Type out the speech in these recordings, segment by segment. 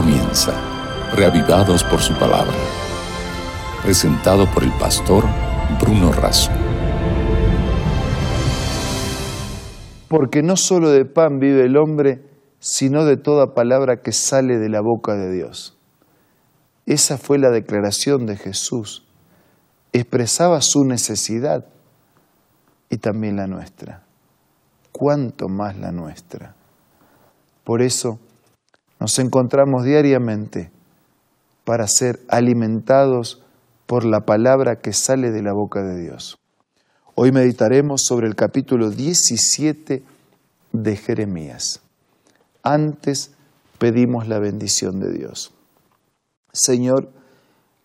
comienza, reavivados por su palabra. Presentado por el pastor Bruno Razo. Porque no solo de pan vive el hombre, sino de toda palabra que sale de la boca de Dios. Esa fue la declaración de Jesús. Expresaba su necesidad y también la nuestra. ¿Cuánto más la nuestra? Por eso nos encontramos diariamente para ser alimentados por la palabra que sale de la boca de Dios. Hoy meditaremos sobre el capítulo 17 de Jeremías. Antes pedimos la bendición de Dios. Señor,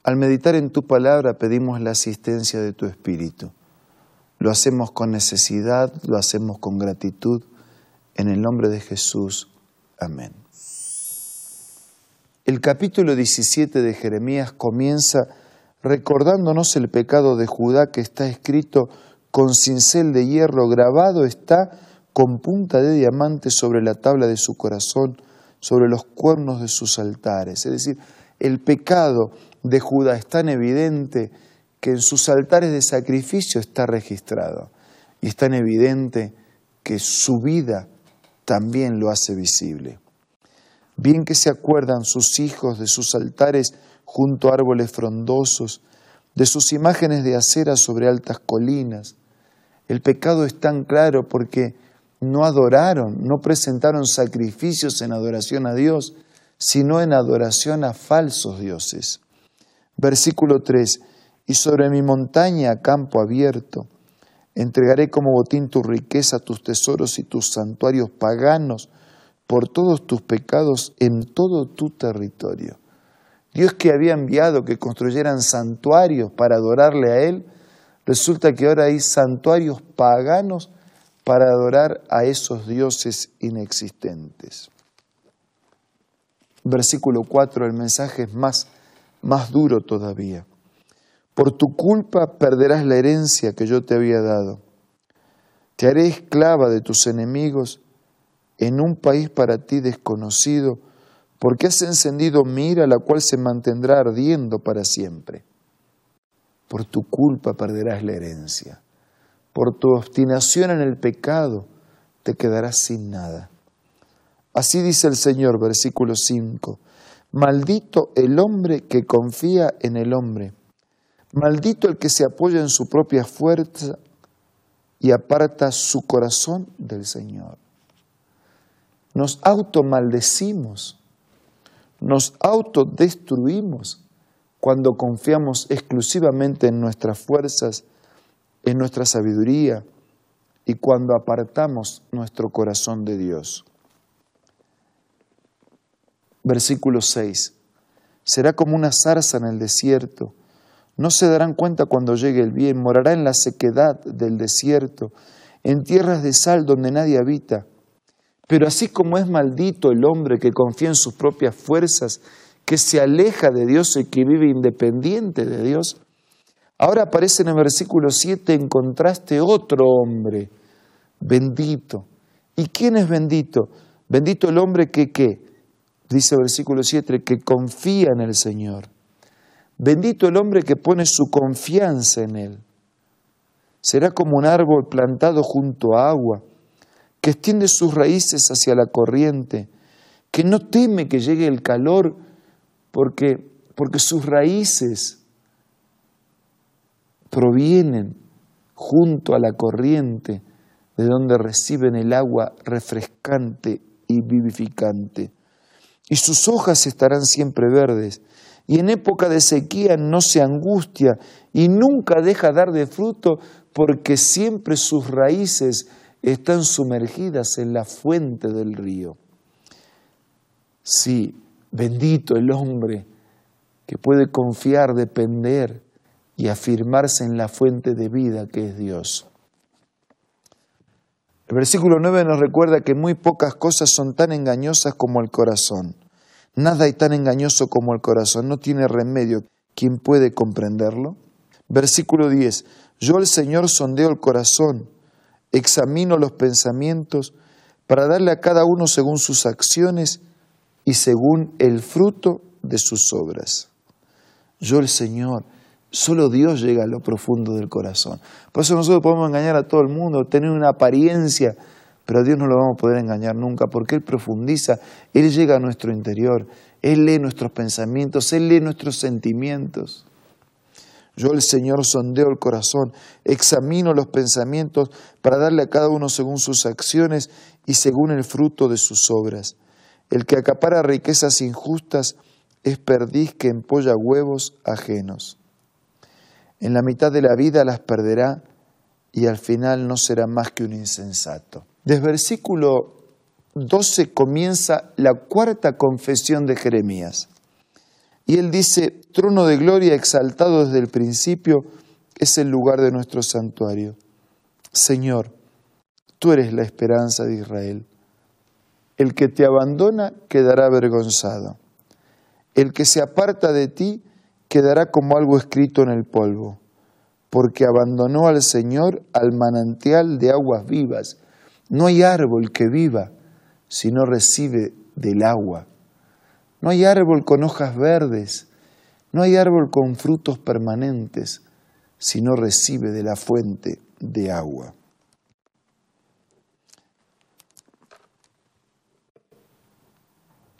al meditar en tu palabra pedimos la asistencia de tu Espíritu. Lo hacemos con necesidad, lo hacemos con gratitud. En el nombre de Jesús. Amén. El capítulo 17 de Jeremías comienza recordándonos el pecado de Judá que está escrito con cincel de hierro grabado está con punta de diamante sobre la tabla de su corazón, sobre los cuernos de sus altares. Es decir, el pecado de Judá es tan evidente que en sus altares de sacrificio está registrado y es tan evidente que su vida también lo hace visible. Bien que se acuerdan sus hijos de sus altares junto a árboles frondosos, de sus imágenes de acera sobre altas colinas. El pecado es tan claro porque no adoraron, no presentaron sacrificios en adoración a Dios, sino en adoración a falsos dioses. Versículo 3, y sobre mi montaña, campo abierto, entregaré como botín tu riqueza, tus tesoros y tus santuarios paganos, por todos tus pecados en todo tu territorio. Dios que había enviado que construyeran santuarios para adorarle a Él, resulta que ahora hay santuarios paganos para adorar a esos dioses inexistentes. Versículo 4, el mensaje es más, más duro todavía. Por tu culpa perderás la herencia que yo te había dado. Te haré esclava de tus enemigos en un país para ti desconocido, porque has encendido mira la cual se mantendrá ardiendo para siempre. Por tu culpa perderás la herencia. Por tu obstinación en el pecado te quedarás sin nada. Así dice el Señor, versículo 5. Maldito el hombre que confía en el hombre. Maldito el que se apoya en su propia fuerza y aparta su corazón del Señor. Nos automaldecimos, nos autodestruimos cuando confiamos exclusivamente en nuestras fuerzas, en nuestra sabiduría y cuando apartamos nuestro corazón de Dios. Versículo 6. Será como una zarza en el desierto. No se darán cuenta cuando llegue el bien. Morará en la sequedad del desierto, en tierras de sal donde nadie habita. Pero así como es maldito el hombre que confía en sus propias fuerzas, que se aleja de Dios y que vive independiente de Dios, ahora aparece en el versículo 7 en contraste otro hombre, bendito. ¿Y quién es bendito? Bendito el hombre que qué? dice el versículo 7, que confía en el Señor. Bendito el hombre que pone su confianza en Él. Será como un árbol plantado junto a agua, que extiende sus raíces hacia la corriente, que no teme que llegue el calor, porque, porque sus raíces provienen junto a la corriente, de donde reciben el agua refrescante y vivificante y sus hojas estarán siempre verdes. Y en época de sequía no se angustia y nunca deja dar de fruto porque siempre sus raíces están sumergidas en la fuente del río. Sí, bendito el hombre que puede confiar, depender y afirmarse en la fuente de vida que es Dios. El versículo 9 nos recuerda que muy pocas cosas son tan engañosas como el corazón. Nada hay tan engañoso como el corazón, no tiene remedio. ¿Quién puede comprenderlo? Versículo 10. Yo el Señor sondeo el corazón, examino los pensamientos para darle a cada uno según sus acciones y según el fruto de sus obras. Yo el Señor, solo Dios llega a lo profundo del corazón. Por eso nosotros podemos engañar a todo el mundo, tener una apariencia, pero a Dios no lo vamos a poder engañar nunca porque Él profundiza, Él llega a nuestro interior, Él lee nuestros pensamientos, Él lee nuestros sentimientos. Yo el Señor sondeo el corazón, examino los pensamientos para darle a cada uno según sus acciones y según el fruto de sus obras. El que acapara riquezas injustas es perdiz que empolla huevos ajenos. En la mitad de la vida las perderá y al final no será más que un insensato. Desde versículo 12 comienza la cuarta confesión de Jeremías. Y él dice, trono de gloria exaltado desde el principio es el lugar de nuestro santuario. Señor, tú eres la esperanza de Israel. El que te abandona quedará avergonzado. El que se aparta de ti quedará como algo escrito en el polvo, porque abandonó al Señor al manantial de aguas vivas. No hay árbol que viva si no recibe del agua. No hay árbol con hojas verdes, no hay árbol con frutos permanentes si no recibe de la fuente de agua.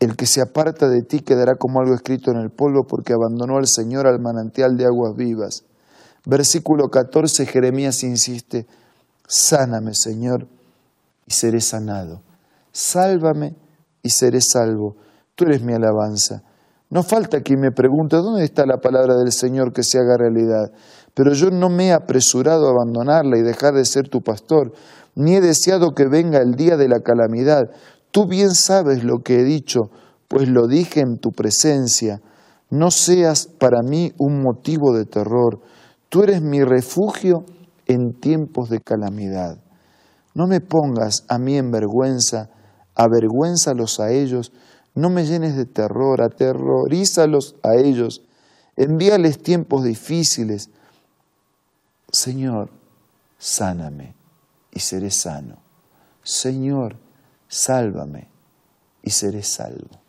El que se aparta de ti quedará como algo escrito en el polvo porque abandonó al Señor al manantial de aguas vivas. Versículo 14, Jeremías insiste, sáname Señor y seré sanado. Sálvame y seré salvo tú eres mi alabanza. No falta quien me pregunte, ¿dónde está la palabra del Señor que se haga realidad? Pero yo no me he apresurado a abandonarla y dejar de ser tu pastor, ni he deseado que venga el día de la calamidad. Tú bien sabes lo que he dicho, pues lo dije en tu presencia. No seas para mí un motivo de terror. Tú eres mi refugio en tiempos de calamidad. No me pongas a mí en vergüenza, avergüénzalos a ellos, no me llenes de terror, aterrorízalos a ellos, envíales tiempos difíciles. Señor, sáname y seré sano. Señor, sálvame y seré salvo.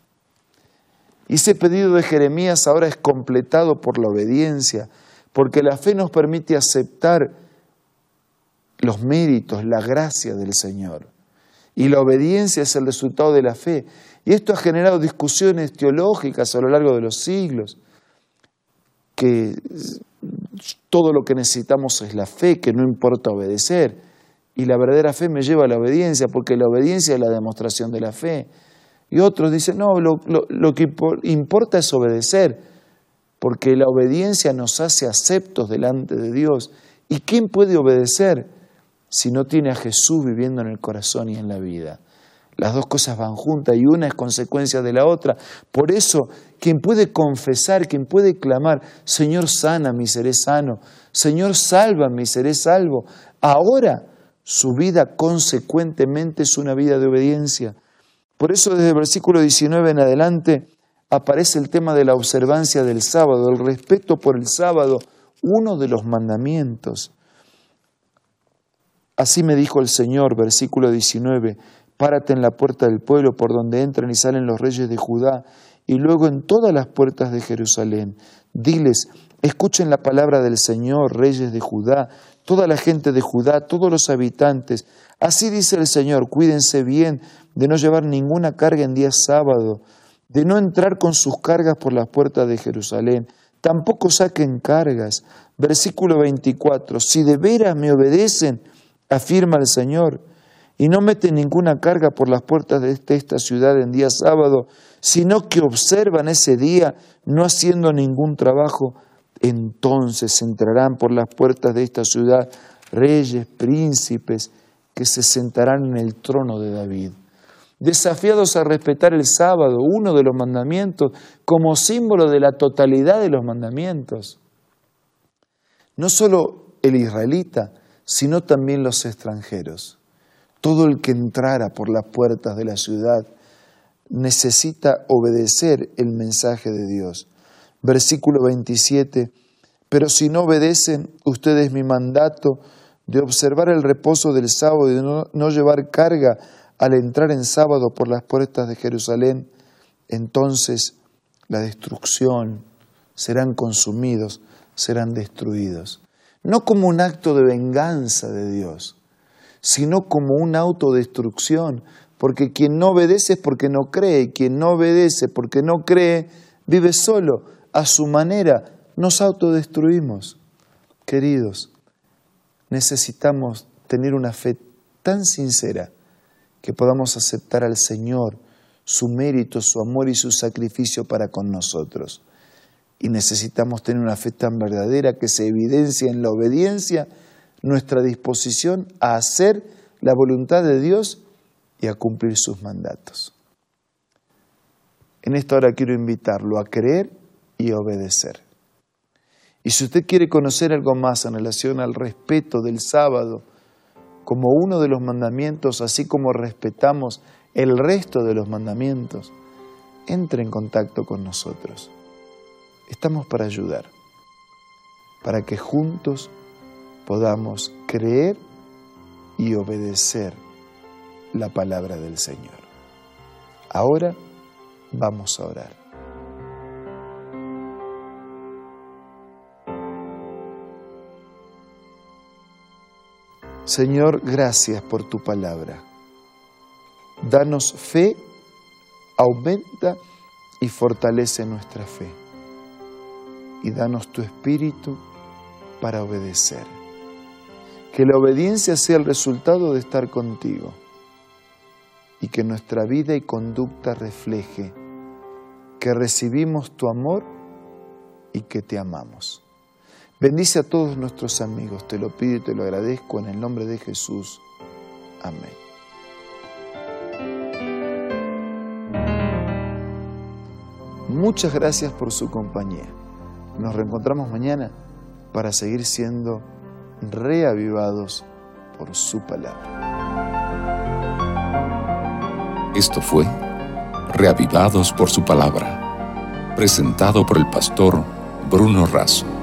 Y ese pedido de Jeremías ahora es completado por la obediencia, porque la fe nos permite aceptar los méritos, la gracia del Señor. Y la obediencia es el resultado de la fe. Y esto ha generado discusiones teológicas a lo largo de los siglos, que todo lo que necesitamos es la fe, que no importa obedecer. Y la verdadera fe me lleva a la obediencia, porque la obediencia es la demostración de la fe. Y otros dicen, no, lo, lo que importa es obedecer, porque la obediencia nos hace aceptos delante de Dios. ¿Y quién puede obedecer si no tiene a Jesús viviendo en el corazón y en la vida? Las dos cosas van juntas y una es consecuencia de la otra. Por eso, quien puede confesar, quien puede clamar, Señor sana, mi seré sano, Señor salva, mi seré salvo, ahora su vida consecuentemente es una vida de obediencia. Por eso desde el versículo 19 en adelante aparece el tema de la observancia del sábado, el respeto por el sábado, uno de los mandamientos. Así me dijo el Señor, versículo 19, Párate en la puerta del pueblo por donde entran y salen los reyes de Judá, y luego en todas las puertas de Jerusalén. Diles, escuchen la palabra del Señor, reyes de Judá, toda la gente de Judá, todos los habitantes. Así dice el Señor, cuídense bien de no llevar ninguna carga en día sábado, de no entrar con sus cargas por las puertas de Jerusalén. Tampoco saquen cargas. Versículo 24, si de veras me obedecen, afirma el Señor, y no meten ninguna carga por las puertas de esta ciudad en día sábado, sino que observan ese día no haciendo ningún trabajo, entonces entrarán por las puertas de esta ciudad reyes, príncipes, que se sentarán en el trono de David. Desafiados a respetar el sábado, uno de los mandamientos, como símbolo de la totalidad de los mandamientos. No solo el israelita, sino también los extranjeros. Todo el que entrara por las puertas de la ciudad necesita obedecer el mensaje de Dios. Versículo 27, pero si no obedecen ustedes mi mandato de observar el reposo del sábado y de no, llevar carga al entrar en sábado por las puertas de Jerusalén, entonces la destrucción, serán consumidos, serán destruidos. No como un acto de venganza de Dios, sino como una autodestrucción, porque quien no obedece es porque no cree, quien no obedece porque no cree, vive solo, a su manera, nos autodestruimos. Queridos, necesitamos tener una fe tan sincera que podamos aceptar al Señor, su mérito, su amor y su sacrificio para con nosotros. Y necesitamos tener una fe tan verdadera que se evidencia en la obediencia nuestra disposición a hacer la voluntad de Dios y a cumplir sus mandatos. En esta hora quiero invitarlo a creer y a obedecer. Y si usted quiere conocer algo más en relación al respeto del sábado como uno de los mandamientos, así como respetamos el resto de los mandamientos, entre en contacto con nosotros. Estamos para ayudar, para que juntos podamos creer y obedecer la palabra del Señor. Ahora vamos a orar. Señor, gracias por tu palabra. Danos fe, aumenta y fortalece nuestra fe. Y danos tu espíritu para obedecer. Que la obediencia sea el resultado de estar contigo y que nuestra vida y conducta refleje que recibimos tu amor y que te amamos. Bendice a todos nuestros amigos, te lo pido y te lo agradezco en el nombre de Jesús. Amén. Muchas gracias por su compañía. Nos reencontramos mañana para seguir siendo reavivados por su palabra. Esto fue Reavivados por su palabra, presentado por el pastor Bruno Razo.